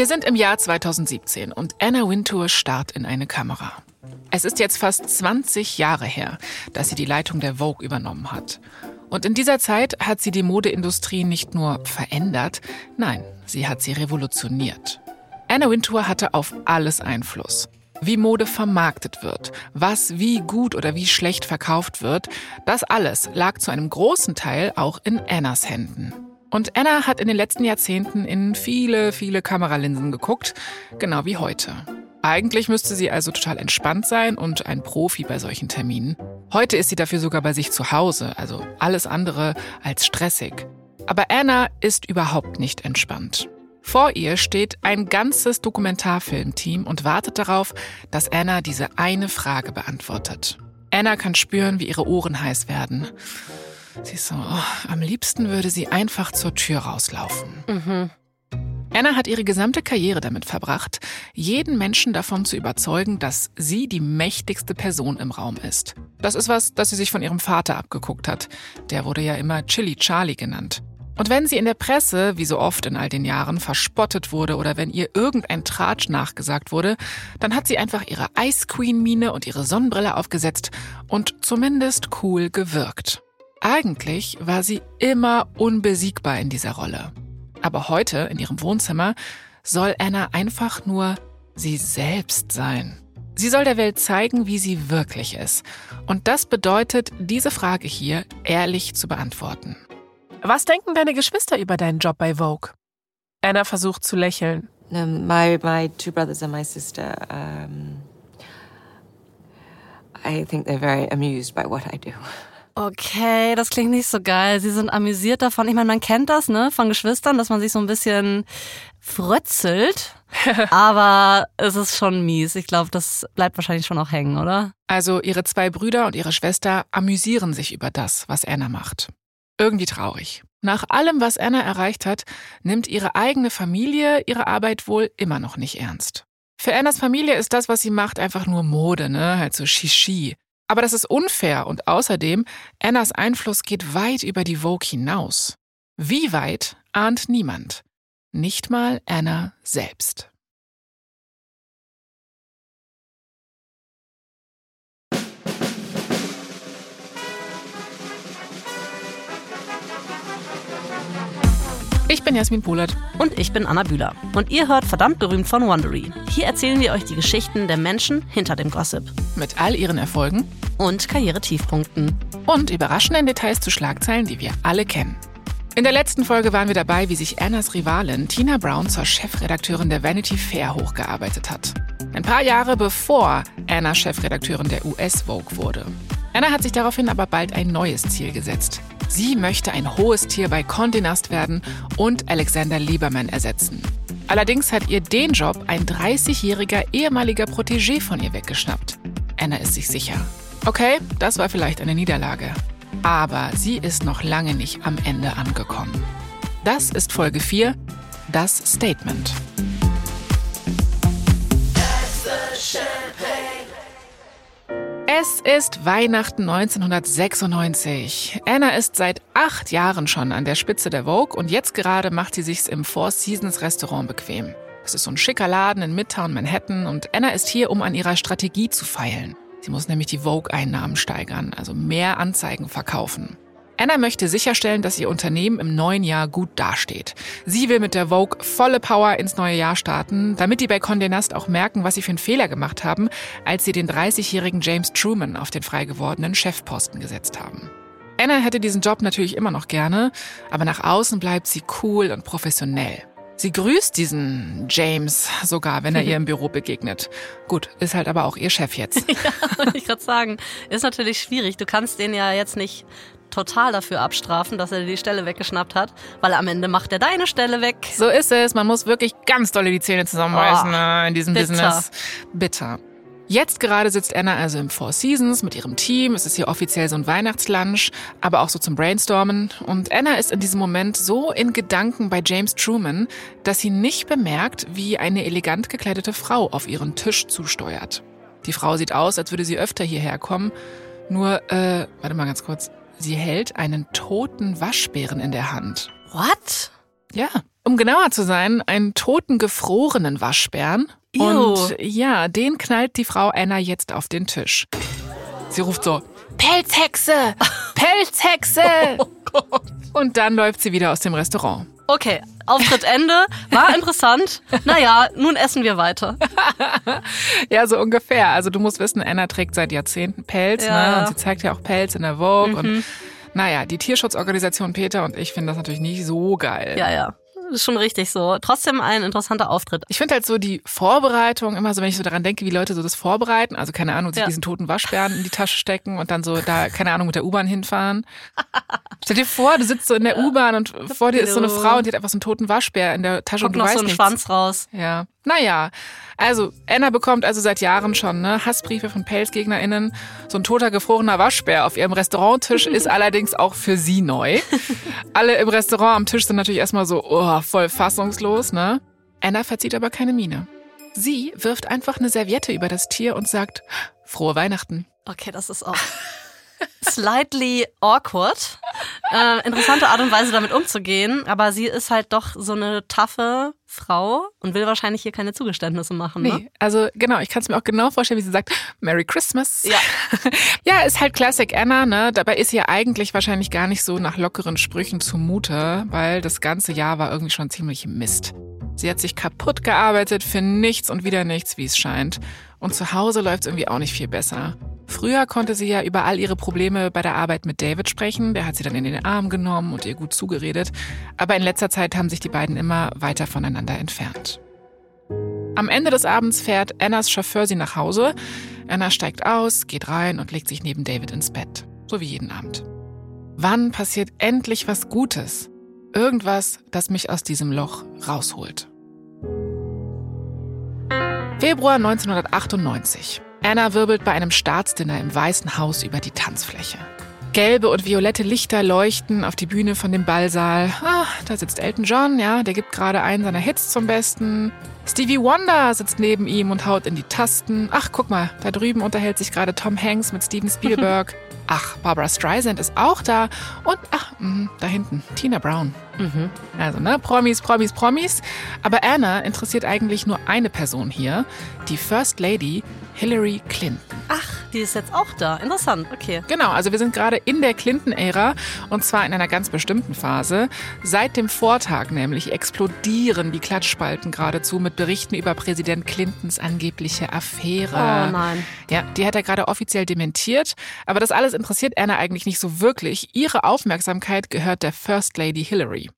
Wir sind im Jahr 2017 und Anna Wintour starrt in eine Kamera. Es ist jetzt fast 20 Jahre her, dass sie die Leitung der Vogue übernommen hat. Und in dieser Zeit hat sie die Modeindustrie nicht nur verändert, nein, sie hat sie revolutioniert. Anna Wintour hatte auf alles Einfluss. Wie Mode vermarktet wird, was wie gut oder wie schlecht verkauft wird, das alles lag zu einem großen Teil auch in Annas Händen. Und Anna hat in den letzten Jahrzehnten in viele, viele Kameralinsen geguckt, genau wie heute. Eigentlich müsste sie also total entspannt sein und ein Profi bei solchen Terminen. Heute ist sie dafür sogar bei sich zu Hause, also alles andere als stressig. Aber Anna ist überhaupt nicht entspannt. Vor ihr steht ein ganzes Dokumentarfilmteam und wartet darauf, dass Anna diese eine Frage beantwortet. Anna kann spüren, wie ihre Ohren heiß werden. Sie ist so, oh, am liebsten würde sie einfach zur Tür rauslaufen. Mhm. Anna hat ihre gesamte Karriere damit verbracht, jeden Menschen davon zu überzeugen, dass sie die mächtigste Person im Raum ist. Das ist was, das sie sich von ihrem Vater abgeguckt hat. Der wurde ja immer Chili Charlie genannt. Und wenn sie in der Presse, wie so oft in all den Jahren, verspottet wurde oder wenn ihr irgendein Tratsch nachgesagt wurde, dann hat sie einfach ihre Ice Queen Mine und ihre Sonnenbrille aufgesetzt und zumindest cool gewirkt. Eigentlich war sie immer unbesiegbar in dieser Rolle. Aber heute in ihrem Wohnzimmer soll Anna einfach nur sie selbst sein. Sie soll der Welt zeigen, wie sie wirklich ist. Und das bedeutet, diese Frage hier ehrlich zu beantworten. Was denken deine Geschwister über deinen Job bei Vogue? Anna versucht zu lächeln. Um, my, my two brothers and my sister, um, I think they're very amused by what I do. Okay, das klingt nicht so geil. Sie sind amüsiert davon. Ich meine, man kennt das, ne, von Geschwistern, dass man sich so ein bisschen frötzelt. Aber es ist schon mies. Ich glaube, das bleibt wahrscheinlich schon auch hängen, oder? Also ihre zwei Brüder und ihre Schwester amüsieren sich über das, was Anna macht. Irgendwie traurig. Nach allem, was Anna erreicht hat, nimmt ihre eigene Familie ihre Arbeit wohl immer noch nicht ernst. Für Annas Familie ist das, was sie macht, einfach nur Mode, ne? Halt so Shishi. Aber das ist unfair und außerdem, Annas Einfluss geht weit über die Vogue hinaus. Wie weit ahnt niemand. Nicht mal Anna selbst. Ich bin Jasmin Polat. Und ich bin Anna Bühler. Und ihr hört verdammt berühmt von Wondery. Hier erzählen wir euch die Geschichten der Menschen hinter dem Gossip. Mit all ihren Erfolgen und Karrieretiefpunkten. Und überraschenden Details zu Schlagzeilen, die wir alle kennen. In der letzten Folge waren wir dabei, wie sich Annas Rivalin Tina Brown zur Chefredakteurin der Vanity Fair hochgearbeitet hat. Ein paar Jahre bevor Anna Chefredakteurin der US Vogue wurde. Anna hat sich daraufhin aber bald ein neues Ziel gesetzt. Sie möchte ein hohes Tier bei Condé Nast werden und Alexander Lieberman ersetzen. Allerdings hat ihr den Job ein 30-jähriger ehemaliger Protégé von ihr weggeschnappt. Anna ist sich sicher. Okay, das war vielleicht eine Niederlage. Aber sie ist noch lange nicht am Ende angekommen. Das ist Folge 4, das Statement. Es ist Weihnachten 1996. Anna ist seit acht Jahren schon an der Spitze der Vogue und jetzt gerade macht sie sich's im Four Seasons Restaurant bequem. Es ist so ein schicker Laden in Midtown Manhattan und Anna ist hier, um an ihrer Strategie zu feilen. Sie muss nämlich die Vogue-Einnahmen steigern, also mehr Anzeigen verkaufen. Anna möchte sicherstellen, dass ihr Unternehmen im neuen Jahr gut dasteht. Sie will mit der Vogue volle Power ins neue Jahr starten, damit die bei Condé Nast auch merken, was sie für einen Fehler gemacht haben, als sie den 30-jährigen James Truman auf den frei gewordenen Chefposten gesetzt haben. Anna hätte diesen Job natürlich immer noch gerne, aber nach außen bleibt sie cool und professionell. Sie grüßt diesen James sogar, wenn er ihr im Büro begegnet. Gut, ist halt aber auch ihr Chef jetzt. ja, wollte ich gerade sagen. Ist natürlich schwierig. Du kannst den ja jetzt nicht total dafür abstrafen, dass er die Stelle weggeschnappt hat, weil am Ende macht er deine Stelle weg. So ist es. Man muss wirklich ganz dolle die Zähne zusammenbeißen oh, in diesem bitter. Business. Bitter. Jetzt gerade sitzt Anna also im Four Seasons mit ihrem Team. Es ist hier offiziell so ein Weihnachtslunch, aber auch so zum Brainstormen. Und Anna ist in diesem Moment so in Gedanken bei James Truman, dass sie nicht bemerkt, wie eine elegant gekleidete Frau auf ihren Tisch zusteuert. Die Frau sieht aus, als würde sie öfter hierher kommen. Nur, äh, warte mal ganz kurz. Sie hält einen toten Waschbären in der Hand. What? Ja, um genauer zu sein, einen toten, gefrorenen Waschbären. Ew. Und ja, den knallt die Frau Anna jetzt auf den Tisch. Sie ruft so, Pelzhexe! Pelzhexe! Oh Gott. Und dann läuft sie wieder aus dem Restaurant. Okay, Auftritt Ende. War interessant. Naja, nun essen wir weiter. Ja, so ungefähr. Also du musst wissen, Anna trägt seit Jahrzehnten Pelz, Ja. ne? Und sie zeigt ja auch Pelz in der Vogue. Und naja, die Tierschutzorganisation Peter und ich finden das natürlich nicht so geil. Ja, ja. Ist schon richtig so. Trotzdem ein interessanter Auftritt. Ich finde halt so die Vorbereitung immer so, wenn ich so daran denke, wie Leute so das vorbereiten, also keine Ahnung, sich Ja. diesen toten Waschbären in die Tasche stecken und dann so da, keine Ahnung, mit der U-Bahn hinfahren. Stell dir vor, du sitzt so in der U-Bahn und vor dir ist so eine Frau und die hat einfach so einen toten Waschbär in der Tasche Guckt und du noch weißt so einen nichts. Schwanz raus. Ja. Naja, also Anna bekommt also seit Jahren schon ne, Hassbriefe von PelzgegnerInnen. So ein toter, gefrorener Waschbär auf ihrem Restauranttisch ist allerdings auch für sie neu. Alle im Restaurant am Tisch sind natürlich erstmal so oh, voll fassungslos. Ne? Anna verzieht aber keine Miene. Sie wirft einfach eine Serviette über das Tier und sagt, frohe Weihnachten. Okay, das ist auch slightly awkward. Äh, interessante Art und Weise, damit umzugehen. Aber sie ist halt doch so eine taffe Frau und will wahrscheinlich hier keine Zugeständnisse machen. Ne? Nee, also genau, ich kann es mir auch genau vorstellen, wie sie sagt, Merry Christmas. Ja. ja, ist halt Classic Anna, ne? Dabei ist ihr eigentlich wahrscheinlich gar nicht so nach lockeren Sprüchen zumute, weil das ganze Jahr war irgendwie schon ziemlich Mist. Sie hat sich kaputt gearbeitet für nichts und wieder nichts, wie es scheint. Und zu Hause läuft es irgendwie auch nicht viel besser. Früher konnte sie ja über all ihre Probleme bei der Arbeit mit David sprechen. Der hat sie dann in den Arm genommen und ihr gut zugeredet. Aber in letzter Zeit haben sich die beiden immer weiter voneinander entfernt. Am Ende des Abends fährt Annas Chauffeur sie nach Hause. Anna steigt aus, geht rein und legt sich neben David ins Bett. So wie jeden Abend. Wann passiert endlich was Gutes? Irgendwas, das mich aus diesem Loch rausholt. Februar 1998. Anna wirbelt bei einem Staatsdinner im Weißen Haus über die Tanzfläche. Gelbe und violette Lichter leuchten auf die Bühne von dem Ballsaal. Ah, da sitzt Elton John, ja, der gibt gerade einen seiner Hits zum Besten. Stevie Wonder sitzt neben ihm und haut in die Tasten. Ach, guck mal, da drüben unterhält sich gerade Tom Hanks mit Steven Spielberg. Ach, Barbara Streisand ist auch da. Und ach, mh, da hinten, Tina Brown. Also, ne, Promis, Promis, Promis. Aber Anna interessiert eigentlich nur eine Person hier, die First Lady Hillary Clinton. Ach, die ist jetzt auch da. Interessant, okay. Genau, also wir sind gerade in der Clinton-Ära und zwar in einer ganz bestimmten Phase. Seit dem Vortag nämlich explodieren die Klatschspalten geradezu mit Berichten über Präsident Clintons angebliche Affäre. Oh nein. Ja, die hat er gerade offiziell dementiert, aber das alles interessiert Anna eigentlich nicht so wirklich. Ihre Aufmerksamkeit gehört der First Lady Hillary.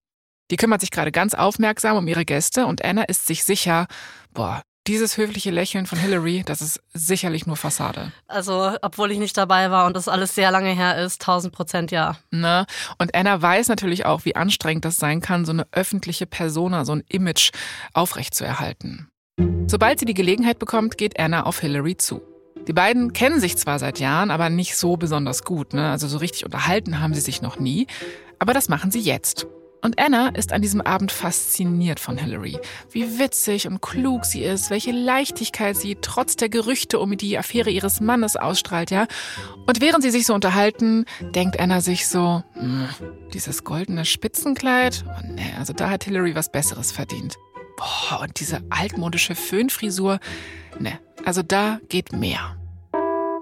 Die kümmert sich gerade ganz aufmerksam um ihre Gäste und Anna ist sich sicher, boah, dieses höfliche Lächeln von Hillary, das ist sicherlich nur Fassade. Also, obwohl ich nicht dabei war und das alles sehr lange her ist, 1000 Prozent ja. Ne? Und Anna weiß natürlich auch, wie anstrengend das sein kann, so eine öffentliche Persona, so ein Image aufrechtzuerhalten. Sobald sie die Gelegenheit bekommt, geht Anna auf Hillary zu. Die beiden kennen sich zwar seit Jahren, aber nicht so besonders gut. Ne? Also so richtig unterhalten haben sie sich noch nie. Aber das machen sie jetzt. Und Anna ist an diesem Abend fasziniert von Hillary. Wie witzig und klug sie ist, welche Leichtigkeit sie trotz der Gerüchte um die Affäre ihres Mannes ausstrahlt, ja. Und während sie sich so unterhalten, denkt Anna sich so, hm, dieses goldene Spitzenkleid, oh nee, also da hat Hillary was Besseres verdient. Boah, und diese altmodische Föhnfrisur, ne, also da geht mehr.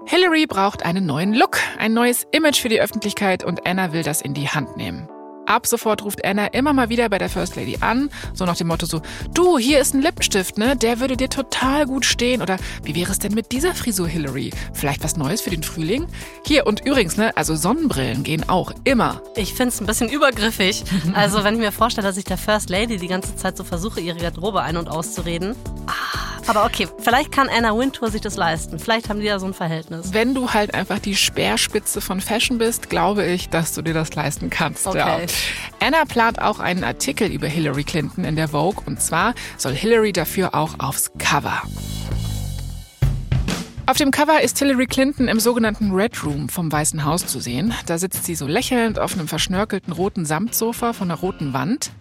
Hillary braucht einen neuen Look, ein neues Image für die Öffentlichkeit und Anna will das in die Hand nehmen. Ab sofort ruft Anna immer mal wieder bei der First Lady an, so nach dem Motto so, du, hier ist ein Lippenstift, ne? Der würde dir total gut stehen. Oder wie wäre es denn mit dieser Frisur, Hillary? Vielleicht was Neues für den Frühling? Hier, und übrigens, ne, also Sonnenbrillen gehen auch immer. Ich finde es ein bisschen übergriffig. Also, wenn ich mir vorstelle, dass ich der First Lady die ganze Zeit so versuche, ihre Garderobe ein- und auszureden. Ah, aber okay, vielleicht kann Anna Wintour sich das leisten. Vielleicht haben die ja so ein Verhältnis. Wenn du halt einfach die Speerspitze von Fashion bist, glaube ich, dass du dir das leisten kannst. Okay. Ja. Anna plant auch einen Artikel über Hillary Clinton in der Vogue und zwar soll Hillary dafür auch aufs Cover. Auf dem Cover ist Hillary Clinton im sogenannten Red Room vom Weißen Haus zu sehen. Da sitzt sie so lächelnd auf einem verschnörkelten roten Samtsofa von einer roten Wand.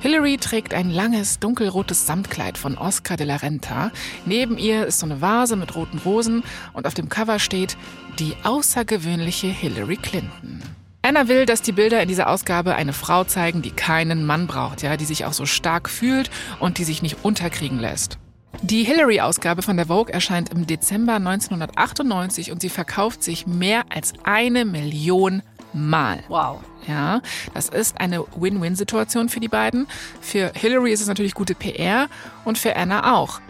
Hillary trägt ein langes, dunkelrotes Samtkleid von Oscar de la Renta. Neben ihr ist so eine Vase mit roten Rosen und auf dem Cover steht die außergewöhnliche Hillary Clinton. Anna will, dass die Bilder in dieser Ausgabe eine Frau zeigen, die keinen Mann braucht, ja, die sich auch so stark fühlt und die sich nicht unterkriegen lässt. Die Hillary-Ausgabe von der Vogue erscheint im Dezember 1998 und sie verkauft sich mehr als eine Million Mal. Wow. Ja, das ist eine Win-Win-Situation für die beiden. Für Hillary ist es natürlich gute PR und für Anna auch.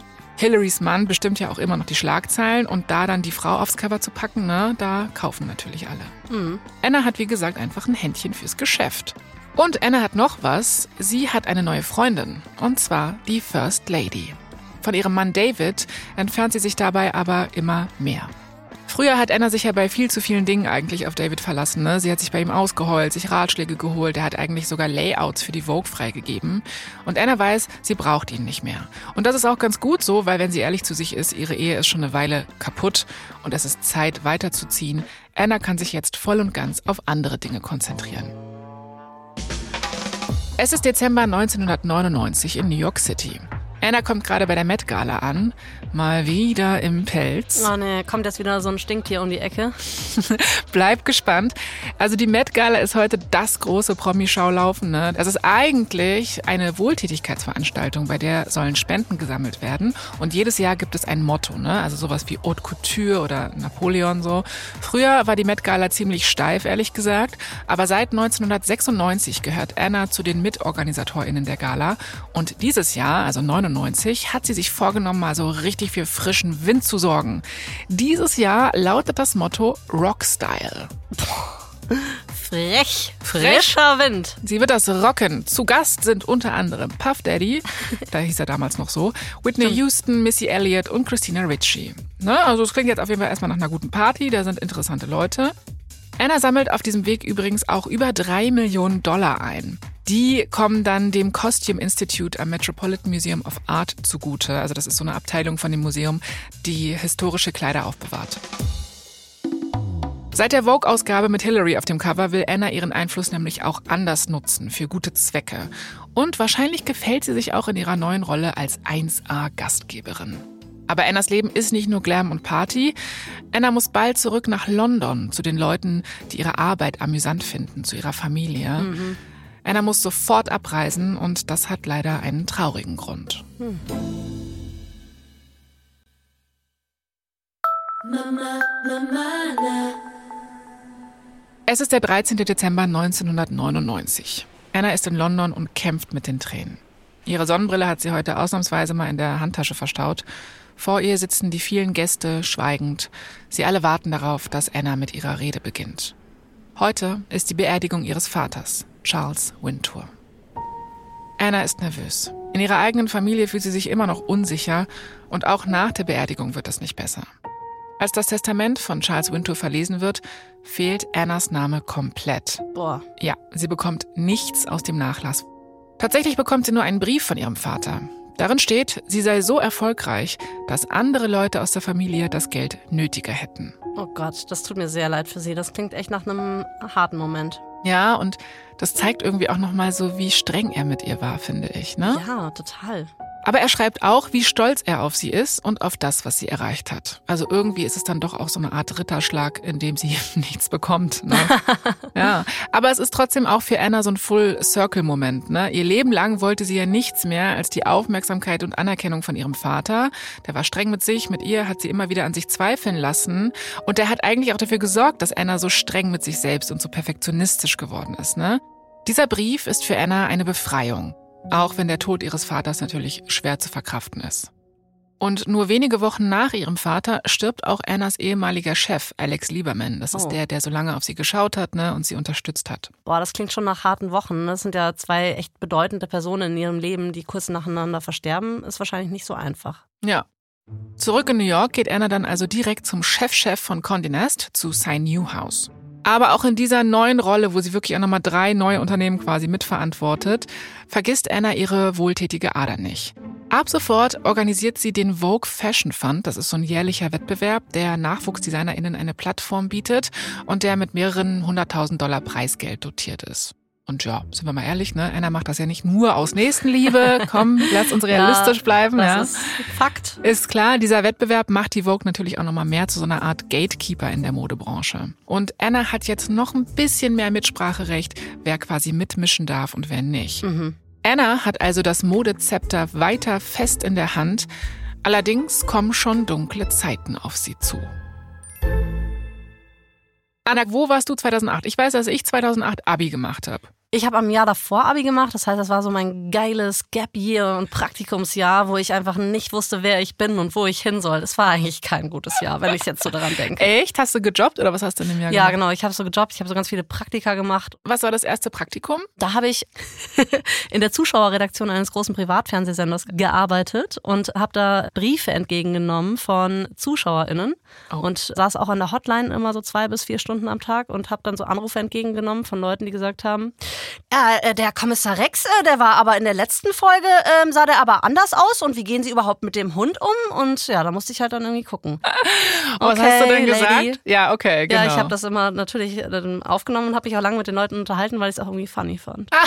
Hillarys Mann bestimmt ja auch immer noch die Schlagzeilen und da dann die Frau aufs Cover zu packen, ne, da kaufen natürlich alle. Mhm. Anna hat wie gesagt einfach ein Händchen fürs Geschäft. Und Anna hat noch was. Sie hat eine neue Freundin. Und zwar die First Lady. Von ihrem Mann David entfernt sie sich dabei aber immer mehr. Früher hat Anna sich ja bei viel zu vielen Dingen eigentlich auf David verlassen. Ne? Sie hat sich bei ihm ausgeheult, sich Ratschläge geholt. Er hat eigentlich sogar Layouts für die Vogue freigegeben. Und Anna weiß, sie braucht ihn nicht mehr. Und das ist auch ganz gut so, weil wenn sie ehrlich zu sich ist, ihre Ehe ist schon eine Weile kaputt und es ist Zeit weiterzuziehen. Anna kann sich jetzt voll und ganz auf andere Dinge konzentrieren. Es ist Dezember 1999 in New York City. Anna kommt gerade bei der Met Gala an, mal wieder im Pelz. Oh ne, kommt jetzt wieder so ein Stinktier um die Ecke. Bleib gespannt. Also die Met Gala ist heute das große Promi-Schaulaufen. Ne? Das ist eigentlich eine Wohltätigkeitsveranstaltung, bei der sollen Spenden gesammelt werden. Und jedes Jahr gibt es ein Motto, ne? also sowas wie Haute Couture oder Napoleon so. Früher war die Met Gala ziemlich steif, ehrlich gesagt. Aber seit 1996 gehört Anna zu den MitorganisatorInnen der Gala. Und dieses Jahr, also 99, 1999 hat sie sich vorgenommen, mal so richtig für frischen Wind zu sorgen. Dieses Jahr lautet das Motto Rockstyle. Frech, frischer Wind. Sie wird das rocken. Zu Gast sind unter anderem Puff Daddy, da hieß er damals noch so, Whitney Houston, Missy Elliott und Christina Ritchie. Ne? Also es klingt jetzt auf jeden Fall erstmal nach einer guten Party, da sind interessante Leute. Anna sammelt auf diesem Weg übrigens auch über drei Millionen Dollar ein. Die kommen dann dem Costume Institute am Metropolitan Museum of Art zugute. Also das ist so eine Abteilung von dem Museum, die historische Kleider aufbewahrt. Seit der Vogue-Ausgabe mit Hillary auf dem Cover will Anna ihren Einfluss nämlich auch anders nutzen, für gute Zwecke. Und wahrscheinlich gefällt sie sich auch in ihrer neuen Rolle als 1A-Gastgeberin. Aber Annas Leben ist nicht nur Glam und Party. Anna muss bald zurück nach London zu den Leuten, die ihre Arbeit amüsant finden, zu ihrer Familie. Mhm. Anna muss sofort abreisen und das hat leider einen traurigen Grund. Hm. Es ist der 13. Dezember 1999. Anna ist in London und kämpft mit den Tränen. Ihre Sonnenbrille hat sie heute ausnahmsweise mal in der Handtasche verstaut. Vor ihr sitzen die vielen Gäste schweigend. Sie alle warten darauf, dass Anna mit ihrer Rede beginnt. Heute ist die Beerdigung ihres Vaters, Charles Wintour. Anna ist nervös. In ihrer eigenen Familie fühlt sie sich immer noch unsicher und auch nach der Beerdigung wird es nicht besser. Als das Testament von Charles Wintour verlesen wird, fehlt Annas Name komplett. Boah. Ja, sie bekommt nichts aus dem Nachlass. Tatsächlich bekommt sie nur einen Brief von ihrem Vater. Darin steht, sie sei so erfolgreich, dass andere Leute aus der Familie das Geld nötiger hätten. Oh Gott, das tut mir sehr leid für sie. Das klingt echt nach einem harten Moment. Ja, und das zeigt irgendwie auch nochmal so, wie streng er mit ihr war, finde ich, ne? Ja, total. Aber er schreibt auch, wie stolz er auf sie ist und auf das, was sie erreicht hat. Also irgendwie ist es dann doch auch so eine Art Ritterschlag, in dem sie nichts bekommt. Ne? ja, aber es ist trotzdem auch für Anna so ein Full-Circle-Moment. Ne? Ihr Leben lang wollte sie ja nichts mehr als die Aufmerksamkeit und Anerkennung von ihrem Vater. Der war streng mit sich, mit ihr hat sie immer wieder an sich zweifeln lassen. Und der hat eigentlich auch dafür gesorgt, dass Anna so streng mit sich selbst und so perfektionistisch geworden ist. Ne? Dieser Brief ist für Anna eine Befreiung. Auch wenn der Tod ihres Vaters natürlich schwer zu verkraften ist. Und nur wenige Wochen nach ihrem Vater stirbt auch Annas ehemaliger Chef, Alex Lieberman. Das ist Oh. der, der so lange auf sie geschaut hat ne, und sie unterstützt hat. Boah, das klingt schon nach harten Wochen. Das sind ja zwei echt bedeutende Personen in ihrem Leben, die kurz nacheinander versterben. Ist wahrscheinlich nicht so einfach. Ja. Zurück in New York geht Anna dann also direkt zum Chefchef von Condé Nast, zu Cy Newhouse. Aber auch in dieser neuen Rolle, wo sie wirklich auch nochmal drei neue Unternehmen quasi mitverantwortet, vergisst Anna ihre wohltätige Ader nicht. Ab sofort organisiert sie den Vogue Fashion Fund. Das ist so ein jährlicher Wettbewerb, der NachwuchsdesignerInnen eine Plattform bietet und der mit mehreren hunderttausend Dollar Preisgeld dotiert ist. Und ja, sind wir mal ehrlich, ne? Anna macht das ja nicht nur aus Nächstenliebe. Komm, lass uns realistisch Ja, bleiben. Das ja. ist Fakt. Ist klar, dieser Wettbewerb macht die Vogue natürlich auch nochmal mehr zu so einer Art Gatekeeper in der Modebranche. Und Anna hat jetzt noch ein bisschen mehr Mitspracherecht, wer quasi mitmischen darf und wer nicht. Anna hat also das Modezepter weiter fest in der Hand. Allerdings kommen schon dunkle Zeiten auf sie zu. Anna, wo warst du 2008? Ich weiß, dass ich 2008 Abi gemacht habe. Ich habe am Jahr davor Abi gemacht, das heißt, das war so mein geiles Gap Year und Praktikumsjahr, wo ich einfach nicht wusste, wer ich bin und wo ich hin soll. Es war eigentlich kein gutes Jahr, wenn ich jetzt so daran denke. Echt? Hast du gejobbt oder was hast du in dem Jahr Ja, gemacht? genau. Ich habe so gejobbt, ich habe so ganz viele Praktika gemacht. Was war das erste Praktikum? Da habe ich in der Zuschauerredaktion eines großen Privatfernsehsenders gearbeitet und habe da Briefe entgegengenommen von ZuschauerInnen Oh. und saß auch an der Hotline immer so zwei bis vier Stunden am Tag und habe dann so Anrufe entgegengenommen von Leuten, die gesagt haben, ja, äh, der Kommissar Rex, äh, der war aber in der letzten Folge, ähm, sah der aber anders aus und wie gehen Sie überhaupt mit dem Hund um? Und ja, da musste ich halt dann irgendwie gucken. Oh, was hast du denn Okay, gesagt? Lady. Ja, okay, genau. Ja, ich habe das immer natürlich äh, aufgenommen und habe mich auch lange mit den Leuten unterhalten, weil ich es auch irgendwie funny fand.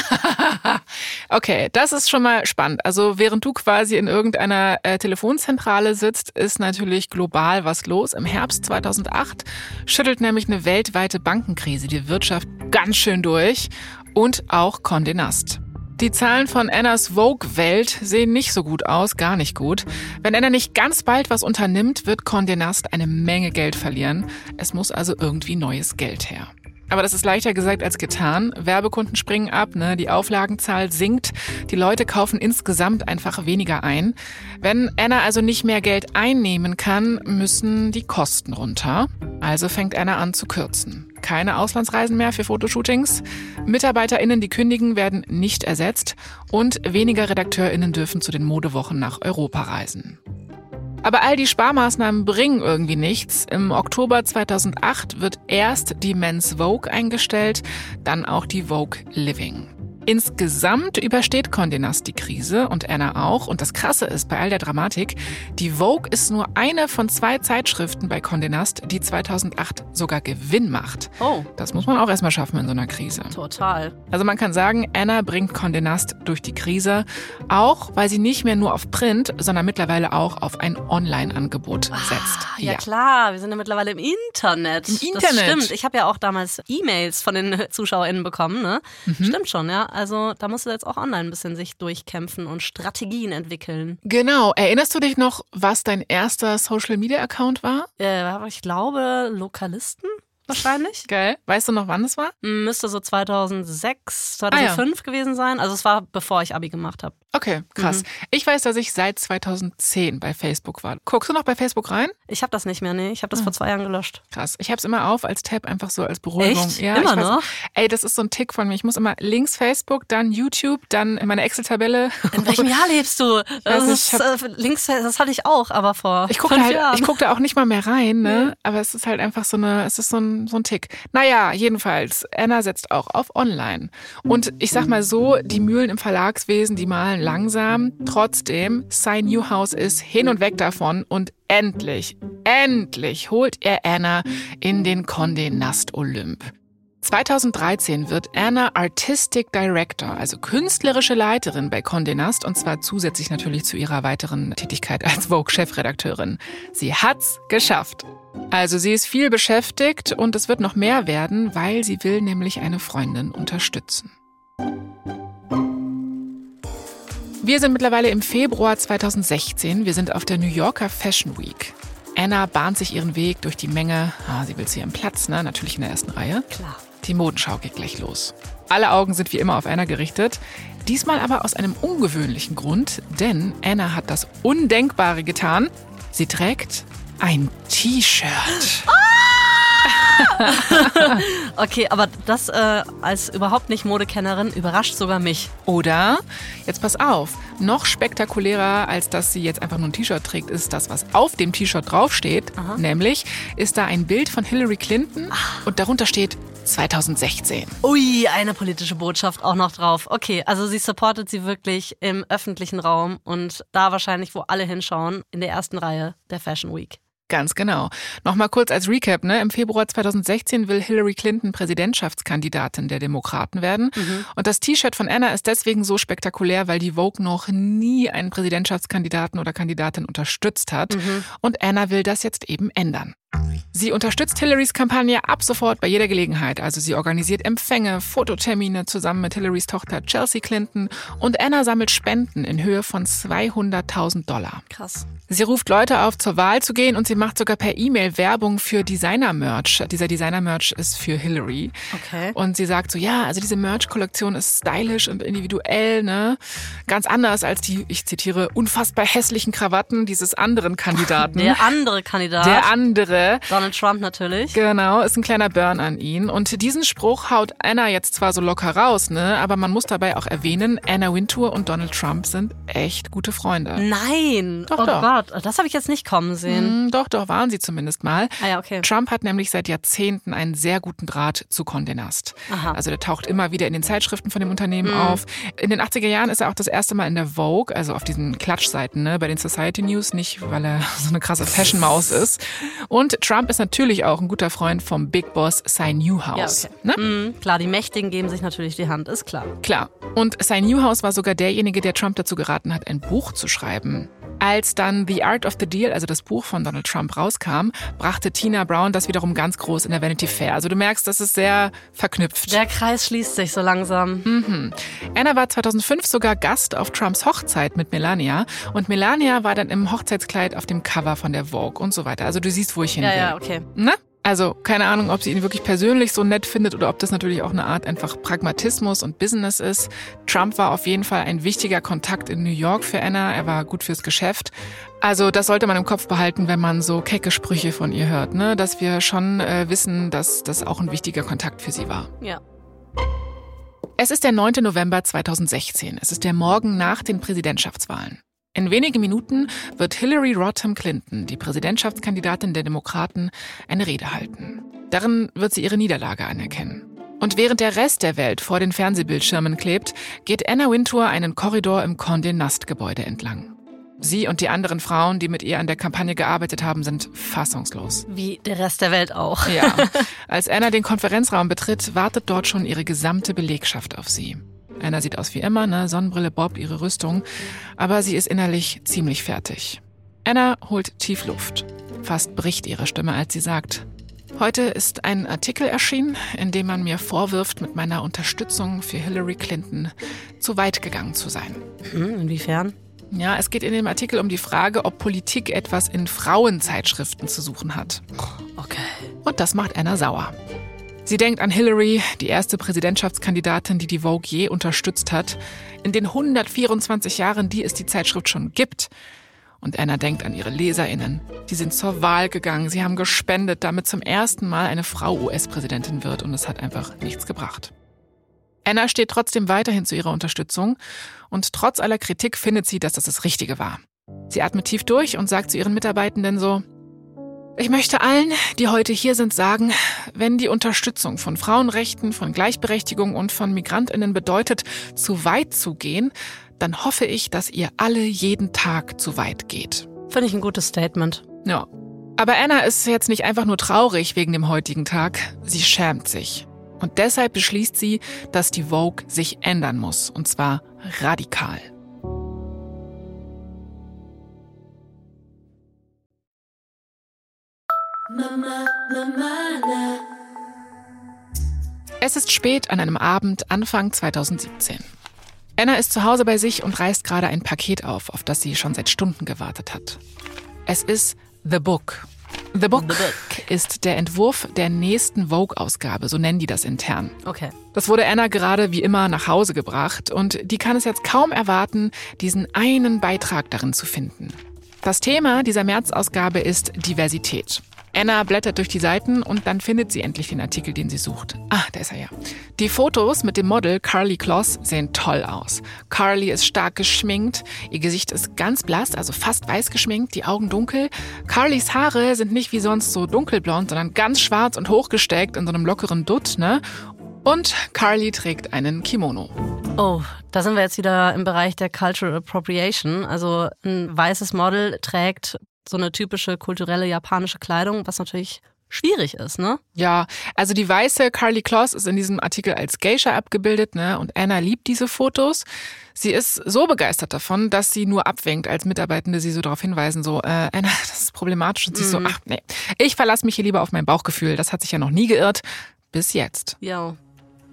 Okay, das ist schon mal spannend. Also während du quasi in irgendeiner äh, Telefonzentrale sitzt, ist natürlich global was los. Im Herbst 2008 schüttelt nämlich eine weltweite Bankenkrise die Wirtschaft ganz schön durch und auch Condé Nast. Die Zahlen von Annas Vogue-Welt sehen nicht so gut aus, gar nicht gut. Wenn Anna nicht ganz bald was unternimmt, wird Condé Nast eine Menge Geld verlieren. Es muss also irgendwie neues Geld her. Aber das ist leichter gesagt als getan. Werbekunden springen ab, ne? die Auflagenzahl sinkt, die Leute kaufen insgesamt einfach weniger ein. Wenn Anna also nicht mehr Geld einnehmen kann, müssen die Kosten runter. Also fängt Anna an zu kürzen. Keine Auslandsreisen mehr für Fotoshootings. MitarbeiterInnen, die kündigen, werden nicht ersetzt. Und weniger RedakteurInnen dürfen zu den Modewochen nach Europa reisen. Aber all die Sparmaßnahmen bringen irgendwie nichts. Im Oktober 2008 wird erst die Men's Vogue eingestellt, dann auch die Vogue Living. Insgesamt übersteht Condé Nast die Krise und Anna auch. Und das Krasse ist bei all der Dramatik, die Vogue ist nur eine von zwei Zeitschriften bei Condé Nast, die 2008 sogar Gewinn macht. Oh, Das muss man auch erstmal schaffen in so einer Krise. total. Also man kann sagen, Anna bringt Condé Nast durch die Krise, auch weil sie nicht mehr nur auf Print, sondern mittlerweile auch auf ein Online-Angebot setzt. Ah, Ja, klar, wir sind ja mittlerweile im Internet. Im Das Internet. stimmt. Ich habe ja auch damals E-Mails von den ZuschauerInnen bekommen, ne? Mhm. Stimmt schon, ja. Also da musst du jetzt auch online ein bisschen sich durchkämpfen und Strategien entwickeln. Genau. Erinnerst du dich noch, was dein erster Social-Media-Account war? Äh, ich glaube, Lokalisten wahrscheinlich. Geil. Weißt du noch, wann es war? Müsste so 2006, 2005 gewesen sein. Also es war bevor ich Abi gemacht habe. Okay, krass. Ich weiß, dass ich seit 2010 bei Facebook war. Guckst du noch bei Facebook rein? Ich habe das nicht mehr, nee. Ich habe das Ah. vor zwei Jahren gelöscht. Krass. Ich hab's immer auf als Tab, einfach so als Beruhigung. Echt? Ja, Immer noch? Ey, das ist so ein Tick von mir. Ich muss immer links Facebook, dann YouTube, dann meine Excel-Tabelle. In welchem Jahr lebst du? Das nicht, ist, ich äh, links, das hatte ich auch, aber vor Ich gucke halt, Jahren. ich da auch nicht mal mehr rein, ne? Aber es ist halt einfach so eine, es ist so ein, so ein Tick. Naja, jedenfalls, Anna setzt auch auf Online. Und ich sag mal so, die Mühlen im Verlagswesen, die malen langsam. Trotzdem, sein Newhouse ist hin und weg davon und endlich, endlich holt er Anna in den Condé Nast Olymp. 2013 wird Anna Artistic Director, also künstlerische Leiterin bei Condé Nast und zwar zusätzlich natürlich zu ihrer weiteren Tätigkeit als Vogue-Chefredakteurin. Sie hat's geschafft. Also sie ist viel beschäftigt und es wird noch mehr werden, weil sie will nämlich eine Freundin unterstützen. Wir sind mittlerweile im Februar 2016. Wir sind auf der New Yorker Fashion Week. Anna bahnt sich ihren Weg durch die Menge. Ah, sie will zu ihrem Platz, ne? Natürlich in der ersten Reihe. Klar. Die Modenschau geht gleich los. Alle Augen sind wie immer auf Anna gerichtet. Diesmal aber aus einem ungewöhnlichen Grund, denn Anna hat das Undenkbare getan. Sie trägt ein T-Shirt. Okay, aber das äh, als überhaupt nicht Modekennerin überrascht sogar mich. Oder, jetzt pass auf, noch spektakulärer, als dass sie jetzt einfach nur ein T-Shirt trägt, ist das, was auf dem T-Shirt draufsteht. Nämlich ist da ein Bild von Hillary Clinton und darunter steht 2016. Ui, eine politische Botschaft auch noch drauf. Okay, also sie supportet sie wirklich im öffentlichen Raum und da wahrscheinlich, wo alle hinschauen, in der ersten Reihe der Fashion Week. Ganz genau. Nochmal kurz als Recap, ne? Im Februar 2016 will Hillary Clinton Präsidentschaftskandidatin der Demokraten werden. Mhm. Und das T-Shirt von Anna ist deswegen so spektakulär, weil die Vogue noch nie einen Präsidentschaftskandidaten oder Kandidatin unterstützt hat. Mhm. Und Anna will das jetzt eben ändern. Sie unterstützt Hillarys Kampagne ab sofort bei jeder Gelegenheit. Also sie organisiert Empfänge, Fototermine zusammen mit Hillarys Tochter Chelsea Clinton und Anna sammelt Spenden in Höhe von 200.000 Dollar. Krass. Sie ruft Leute auf, zur Wahl zu gehen und sie macht sogar per E-Mail Werbung für Designer-Merch. Dieser Designer-Merch ist für Hillary. Okay. Und sie sagt so, ja, also diese Merch-Kollektion ist stylish und individuell, ne? Ganz anders als die, ich zitiere, unfassbar hässlichen Krawatten dieses anderen Kandidaten. Der andere Kandidat. Der andere. Donald Trump natürlich. Genau, ist ein kleiner Burn an ihn. Und diesen Spruch haut Anna jetzt zwar so locker raus, ne? Aber man muss dabei auch erwähnen, Anna Wintour und Donald Trump sind echt gute Freunde. Nein. Doch, oh doch. Gott, das habe ich jetzt nicht kommen sehen. Mm, doch, doch, waren sie zumindest mal. Ah ja, okay. Trump hat nämlich seit Jahrzehnten einen sehr guten Draht zu Condé Nast. Aha. Also der taucht immer wieder in den Zeitschriften von dem Unternehmen Mhm. auf. In den 80er Jahren ist er auch das erste Mal in der Vogue, also auf diesen Klatschseiten, ne, bei den Society News, nicht weil er so eine krasse Fashion-Maus ist. Und Trump ist natürlich auch ein guter Freund vom Big Boss Cy Newhouse. Ja, okay. ne? Mhm, klar, die Mächtigen geben sich natürlich die Hand, ist klar. Klar. Und Cy Newhouse war sogar derjenige, der Trump dazu geraten hat, ein Buch zu schreiben. Als dann The Art of the Deal, also das Buch von Donald Trump, rauskam, brachte Tina Brown das wiederum ganz groß in der Vanity Fair. Also du merkst, das ist sehr verknüpft. Der Kreis schließt sich so langsam. Mhm. Anna war 2005 sogar Gast auf Trumps Hochzeit mit Melania und Melania war dann im Hochzeitskleid auf dem Cover von der Vogue und so weiter. Also du siehst, wo ich hin Ja, will. ja, okay. Ne? Also keine Ahnung, ob sie ihn wirklich persönlich so nett findet oder ob das natürlich auch eine Art einfach Pragmatismus und Business ist. Trump war auf jeden Fall ein wichtiger Kontakt in New York für Anna. Er war gut fürs Geschäft. Also das sollte man im Kopf behalten, wenn man so kecke Sprüche von ihr hört, ne? Dass wir schon äh, wissen, dass das auch ein wichtiger Kontakt für sie war. Ja. Es ist der 9. November 2016. Es ist der Morgen nach den Präsidentschaftswahlen. In wenigen Minuten wird Hillary Rodham Clinton, die Präsidentschaftskandidatin der Demokraten, eine Rede halten. Darin wird sie ihre Niederlage anerkennen. Und während der Rest der Welt vor den Fernsehbildschirmen klebt, geht Anna Wintour einen Korridor im Condé Nast Gebäude entlang. Sie und die anderen Frauen, die mit ihr an der Kampagne gearbeitet haben, sind fassungslos. Wie der Rest der Welt auch. Ja. Als Anna den Konferenzraum betritt, wartet dort schon ihre gesamte Belegschaft auf sie. Anna sieht aus wie immer, ne? Sonnenbrille, Bob, ihre Rüstung. Aber sie ist innerlich ziemlich fertig. Anna holt tief Luft. Fast bricht ihre Stimme, als sie sagt, Heute ist ein Artikel erschienen, in dem man mir vorwirft, mit meiner Unterstützung für Hillary Clinton zu weit gegangen zu sein. Hm, inwiefern? Ja, es geht in dem Artikel um die Frage, ob Politik etwas in Frauenzeitschriften zu suchen hat. Okay. Und das macht Anna sauer. Sie denkt an Hillary, die erste Präsidentschaftskandidatin, die die Vogue je unterstützt hat, in den 124 Jahren, die es die Zeitschrift schon gibt. Und Anna denkt an ihre Leserinnen. Die sind zur Wahl gegangen, sie haben gespendet, damit zum ersten Mal eine Frau US-Präsidentin wird und es hat einfach nichts gebracht. Anna steht trotzdem weiterhin zu ihrer Unterstützung und trotz aller Kritik findet sie, dass das das Richtige war. Sie atmet tief durch und sagt zu ihren Mitarbeitenden so, ich möchte allen, die heute hier sind, sagen, wenn die Unterstützung von Frauenrechten, von Gleichberechtigung und von Migrantinnen bedeutet, zu weit zu gehen, dann hoffe ich, dass ihr alle jeden Tag zu weit geht. Finde ich ein gutes Statement. Ja. Aber Anna ist jetzt nicht einfach nur traurig wegen dem heutigen Tag, sie schämt sich. Und deshalb beschließt sie, dass die Vogue sich ändern muss, und zwar radikal. Es ist spät an einem Abend Anfang 2017. Anna ist zu Hause bei sich und reißt gerade ein Paket auf, auf das sie schon seit Stunden gewartet hat. Es ist The Book. The Book, The Book. ist der Entwurf der nächsten Vogue-Ausgabe, so nennen die das intern. Okay. Das wurde Anna gerade wie immer nach Hause gebracht und die kann es jetzt kaum erwarten, diesen einen Beitrag darin zu finden. Das Thema dieser März-Ausgabe ist Diversität. Anna blättert durch die Seiten und dann findet sie endlich den Artikel, den sie sucht. Ah, da ist er ja. Die Fotos mit dem Model Carly Kloss sehen toll aus. Carly ist stark geschminkt, ihr Gesicht ist ganz blass, also fast weiß geschminkt, die Augen dunkel. Carlys Haare sind nicht wie sonst so dunkelblond, sondern ganz schwarz und hochgesteckt in so einem lockeren Dutt, ne? Und Carly trägt einen Kimono. Oh, da sind wir jetzt wieder im Bereich der Cultural Appropriation. Also ein weißes Model trägt so eine typische kulturelle japanische Kleidung, was natürlich schwierig ist, ne? Ja, also die weiße Carly Kloss ist in diesem Artikel als Geisha abgebildet, ne? Und Anna liebt diese Fotos. Sie ist so begeistert davon, dass sie nur abwinkt, als Mitarbeitende sie so darauf hinweisen, so, äh, Anna, das ist problematisch. Und sie ist so, ach nee, ich verlasse mich hier lieber auf mein Bauchgefühl. Das hat sich ja noch nie geirrt. Bis jetzt. Ja.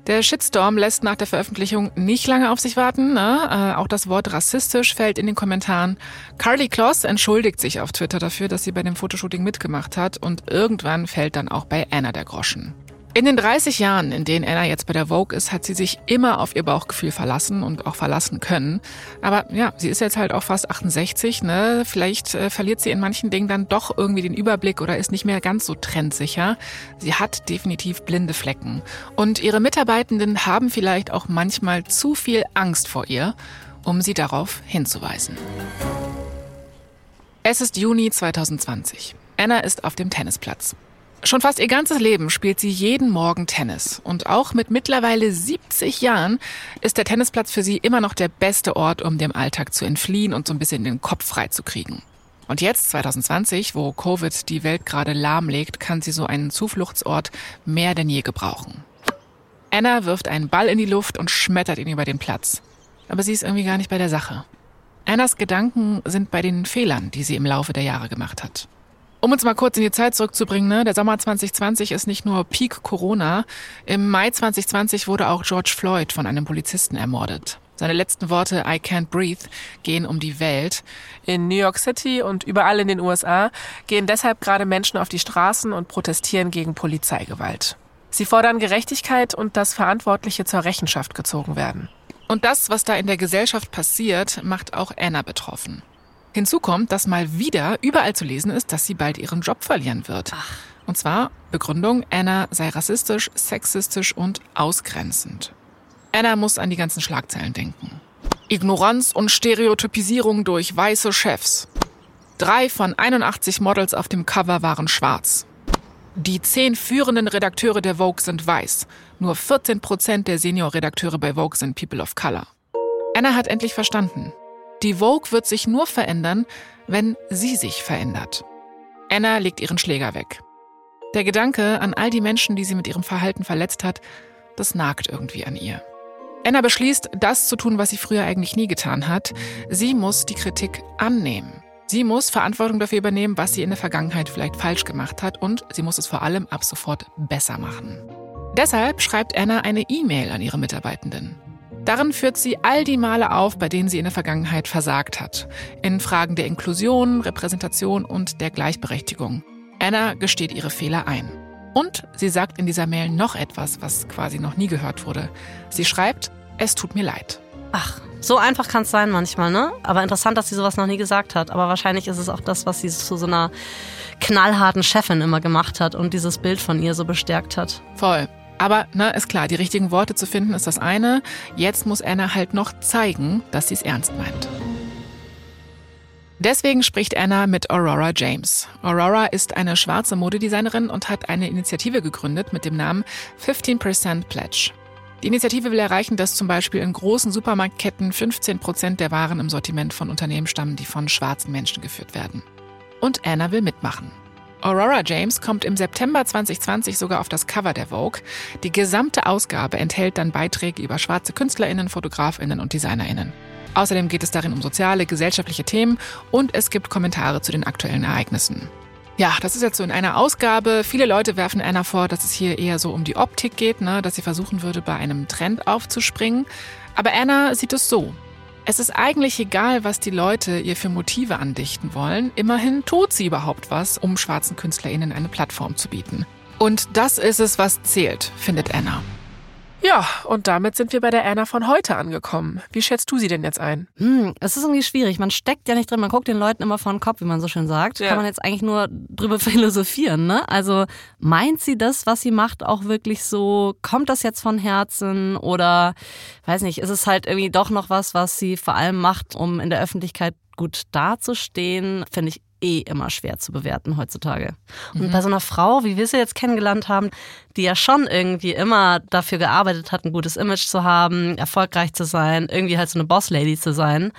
Der Shitstorm lässt nach der Veröffentlichung nicht lange auf sich warten. Ne? Äh, auch das Wort rassistisch fällt in den Kommentaren. Carly Kloss entschuldigt sich auf Twitter dafür, dass sie bei dem Fotoshooting mitgemacht hat und irgendwann fällt dann auch bei Anna der Groschen. In den 30 Jahren, in denen Anna jetzt bei der Vogue ist, hat sie sich immer auf ihr Bauchgefühl verlassen und auch verlassen können. Aber ja, sie ist jetzt halt auch fast 68, ne? Vielleicht äh, verliert sie in manchen Dingen dann doch irgendwie den Überblick oder ist nicht mehr ganz so trendsicher. Sie hat definitiv blinde Flecken. Und ihre Mitarbeitenden haben vielleicht auch manchmal zu viel Angst vor ihr, um sie darauf hinzuweisen. Es ist Juni 2020. Anna ist auf dem Tennisplatz. Schon fast ihr ganzes Leben spielt sie jeden Morgen Tennis. Und auch mit mittlerweile 70 Jahren ist der Tennisplatz für sie immer noch der beste Ort, um dem Alltag zu entfliehen und so ein bisschen den Kopf frei zu kriegen. Und jetzt, 2020, wo Covid die Welt gerade lahmlegt, kann sie so einen Zufluchtsort mehr denn je gebrauchen. Anna wirft einen Ball in die Luft und schmettert ihn über den Platz. Aber sie ist irgendwie gar nicht bei der Sache. Annas Gedanken sind bei den Fehlern, die sie im Laufe der Jahre gemacht hat. Um uns mal kurz in die Zeit zurückzubringen, ne? der Sommer 2020 ist nicht nur Peak Corona. Im Mai 2020 wurde auch George Floyd von einem Polizisten ermordet. Seine letzten Worte I can't breathe gehen um die Welt. In New York City und überall in den USA gehen deshalb gerade Menschen auf die Straßen und protestieren gegen Polizeigewalt. Sie fordern Gerechtigkeit und dass Verantwortliche zur Rechenschaft gezogen werden. Und das, was da in der Gesellschaft passiert, macht auch Anna betroffen. Hinzu kommt, dass mal wieder überall zu lesen ist, dass sie bald ihren Job verlieren wird. Ach. Und zwar Begründung, Anna sei rassistisch, sexistisch und ausgrenzend. Anna muss an die ganzen Schlagzeilen denken. Ignoranz und Stereotypisierung durch weiße Chefs. Drei von 81 Models auf dem Cover waren schwarz. Die zehn führenden Redakteure der Vogue sind weiß. Nur 14 Prozent der Senior-Redakteure bei Vogue sind People of Color. Anna hat endlich verstanden. Die Vogue wird sich nur verändern, wenn sie sich verändert. Anna legt ihren Schläger weg. Der Gedanke an all die Menschen, die sie mit ihrem Verhalten verletzt hat, das nagt irgendwie an ihr. Anna beschließt, das zu tun, was sie früher eigentlich nie getan hat. Sie muss die Kritik annehmen. Sie muss Verantwortung dafür übernehmen, was sie in der Vergangenheit vielleicht falsch gemacht hat und sie muss es vor allem ab sofort besser machen. Deshalb schreibt Anna eine E-Mail an ihre Mitarbeitenden. Darin führt sie all die Male auf, bei denen sie in der Vergangenheit versagt hat. In Fragen der Inklusion, Repräsentation und der Gleichberechtigung. Anna gesteht ihre Fehler ein. Und sie sagt in dieser Mail noch etwas, was quasi noch nie gehört wurde. Sie schreibt, es tut mir leid. Ach, so einfach kann es sein manchmal, ne? Aber interessant, dass sie sowas noch nie gesagt hat. Aber wahrscheinlich ist es auch das, was sie zu so einer knallharten Chefin immer gemacht hat und dieses Bild von ihr so bestärkt hat. Voll. Aber, na, ist klar, die richtigen Worte zu finden ist das eine. Jetzt muss Anna halt noch zeigen, dass sie es ernst meint. Deswegen spricht Anna mit Aurora James. Aurora ist eine schwarze Modedesignerin und hat eine Initiative gegründet mit dem Namen 15% Pledge. Die Initiative will erreichen, dass zum Beispiel in großen Supermarktketten 15 Prozent der Waren im Sortiment von Unternehmen stammen, die von schwarzen Menschen geführt werden. Und Anna will mitmachen. Aurora James kommt im September 2020 sogar auf das Cover der Vogue. Die gesamte Ausgabe enthält dann Beiträge über schwarze Künstlerinnen, Fotografinnen und Designerinnen. Außerdem geht es darin um soziale, gesellschaftliche Themen und es gibt Kommentare zu den aktuellen Ereignissen. Ja, das ist jetzt so in einer Ausgabe. Viele Leute werfen Anna vor, dass es hier eher so um die Optik geht, ne? dass sie versuchen würde, bei einem Trend aufzuspringen. Aber Anna sieht es so. Es ist eigentlich egal, was die Leute ihr für Motive andichten wollen. Immerhin tut sie überhaupt was, um schwarzen KünstlerInnen eine Plattform zu bieten. Und das ist es, was zählt, findet Anna. Ja, und damit sind wir bei der Anna von heute angekommen. Wie schätzt du sie denn jetzt ein? Hm, es ist irgendwie schwierig. Man steckt ja nicht drin, man guckt den Leuten immer vor den Kopf, wie man so schön sagt. Ja. Kann man jetzt eigentlich nur drüber philosophieren, ne? Also meint sie das, was sie macht, auch wirklich so? Kommt das jetzt von Herzen oder weiß nicht, ist es halt irgendwie doch noch was, was sie vor allem macht, um in der Öffentlichkeit gut dazustehen? Finde ich eh immer schwer zu bewerten heutzutage. Und bei so einer Frau, wie wir sie jetzt kennengelernt haben, die ja schon irgendwie immer dafür gearbeitet hat, ein gutes Image zu haben, erfolgreich zu sein, irgendwie halt so eine Boss-Lady zu sein,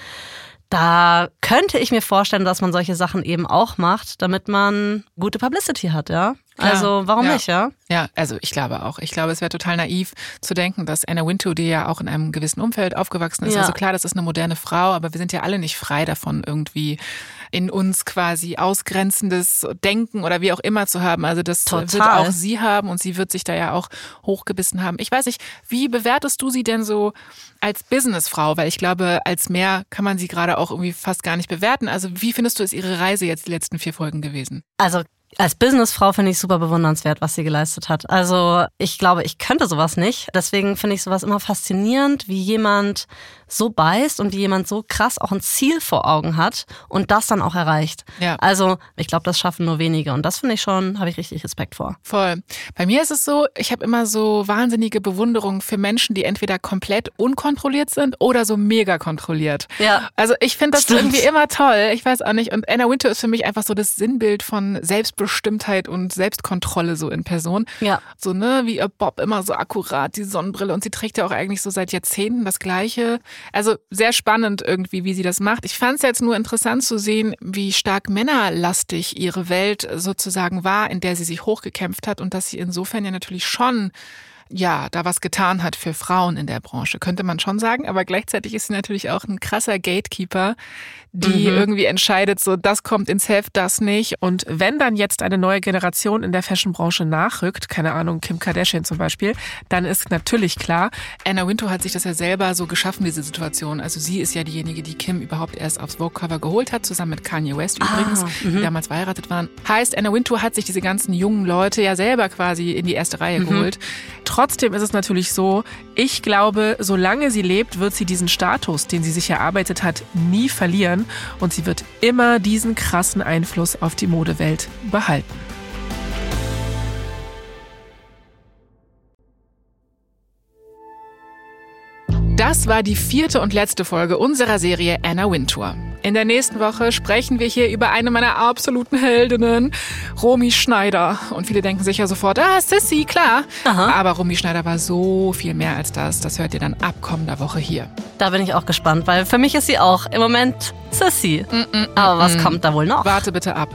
da könnte ich mir vorstellen, dass man solche Sachen eben auch macht, damit man gute Publicity hat, ja. Klar. Also warum Ja. nicht, ja? Ja, also ich glaube auch. Ich glaube, es wäre total naiv zu denken, dass Anna Wintour, die ja auch in einem gewissen Umfeld aufgewachsen ist, Ja. also klar, das ist eine moderne Frau, aber wir sind ja alle nicht frei davon, irgendwie in uns quasi ausgrenzendes Denken oder wie auch immer zu haben. Also das wird Total. auch sie haben und sie wird sich da ja auch hochgebissen haben. Ich weiß nicht, wie bewertest du sie denn so als Businessfrau? Weil ich glaube, als mehr kann man sie gerade auch irgendwie fast gar nicht bewerten. Also wie findest du, ist ihre Reise jetzt die letzten vier Folgen gewesen? Also als Businessfrau finde ich super bewundernswert, was sie geleistet hat. Also ich glaube, ich könnte sowas nicht. Deswegen finde ich sowas immer faszinierend, wie jemand so beißt und wie jemand so krass auch ein Ziel vor Augen hat und das dann auch erreicht. Ja. Also ich glaube, das schaffen nur wenige und das finde ich schon, habe ich richtig Respekt vor. Voll. Bei mir ist es so, ich habe immer so wahnsinnige Bewunderung für Menschen, die entweder komplett unkontrolliert sind oder so mega kontrolliert. Ja. Also ich finde das Stimmt. irgendwie immer toll. Ich weiß auch nicht. Und Anna Winter ist für mich einfach so das Sinnbild von Selbstbestimmtheit und Selbstkontrolle so in Person. Ja. So, ne, wie ihr Bob immer so akkurat, die Sonnenbrille. Und sie trägt ja auch eigentlich so seit Jahrzehnten das Gleiche. Also sehr spannend irgendwie, wie sie das macht. Ich fand es jetzt nur interessant zu sehen, wie stark männerlastig ihre Welt sozusagen war, in der sie sich hochgekämpft hat und dass sie insofern ja natürlich schon ja, da was getan hat für Frauen in der Branche, könnte man schon sagen. Aber gleichzeitig ist sie natürlich auch ein krasser Gatekeeper, die irgendwie entscheidet, so das kommt ins Heft, das nicht. Und wenn dann jetzt eine neue Generation in der Fashionbranche nachrückt, keine Ahnung, Kim Kardashian zum Beispiel, dann ist natürlich klar, Anna Wintour hat sich das ja selber so geschaffen, diese Situation. Also sie ist ja diejenige, die Kim überhaupt erst aufs Vogue-Cover geholt hat, zusammen mit Kanye West übrigens, die damals verheiratet waren. Heißt, Anna Wintour hat sich diese ganzen jungen Leute ja selber quasi in die erste Reihe geholt. Trotzdem ist es natürlich so, ich glaube, solange sie lebt, wird sie diesen Status, den sie sich erarbeitet hat, nie verlieren und sie wird immer diesen krassen Einfluss auf die Modewelt behalten. Das war die vierte und letzte Folge unserer Serie Anna Wintour. In der nächsten Woche sprechen wir hier über eine meiner absoluten Heldinnen, Romy Schneider. Und viele denken sicher sofort, ah, Sissy, klar. Aber Romy Schneider war so viel mehr als das. Das hört ihr dann ab kommender Woche hier. Da bin ich auch gespannt, weil für mich ist sie auch im Moment Sissy. Aber was kommt da wohl noch? Warte bitte ab.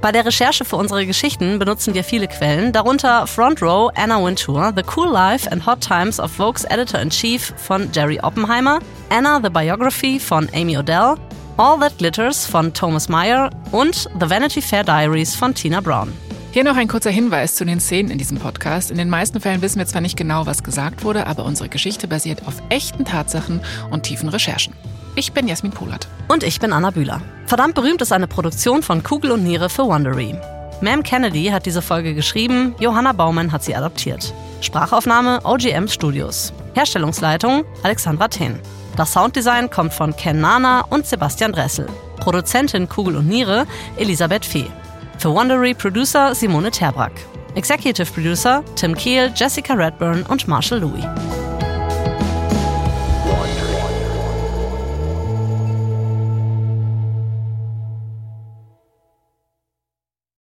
Bei der Recherche für unsere Geschichten benutzen wir viele Quellen, darunter Front Row, Anna Wintour, The Cool Life and Hot Times of Vogue's Editor-in-Chief von Jerry Oppenheimer, Anna the Biography von Amy Odell, All That Glitters von Thomas Meyer und The Vanity Fair Diaries von Tina Brown. Hier noch ein kurzer Hinweis zu den Szenen in diesem Podcast. In den meisten Fällen wissen wir zwar nicht genau, was gesagt wurde, aber unsere Geschichte basiert auf echten Tatsachen und tiefen Recherchen. Ich bin Jasmin Polat. Und ich bin Anna Bühler. Verdammt berühmt ist eine Produktion von Kugel und Niere für Wondery. Ma'am Kennedy hat diese Folge geschrieben, Johanna Baumann hat sie adaptiert. Sprachaufnahme OGM Studios. Herstellungsleitung Alexandra Ten. Das Sounddesign kommt von Ken Nana und Sebastian Dressel. Produzentin Kugel und Niere Elisabeth Fee. Für Wondery Producer Simone Terbrack. Executive Producer Tim Kehl, Jessica Redburn und Marshall Louis.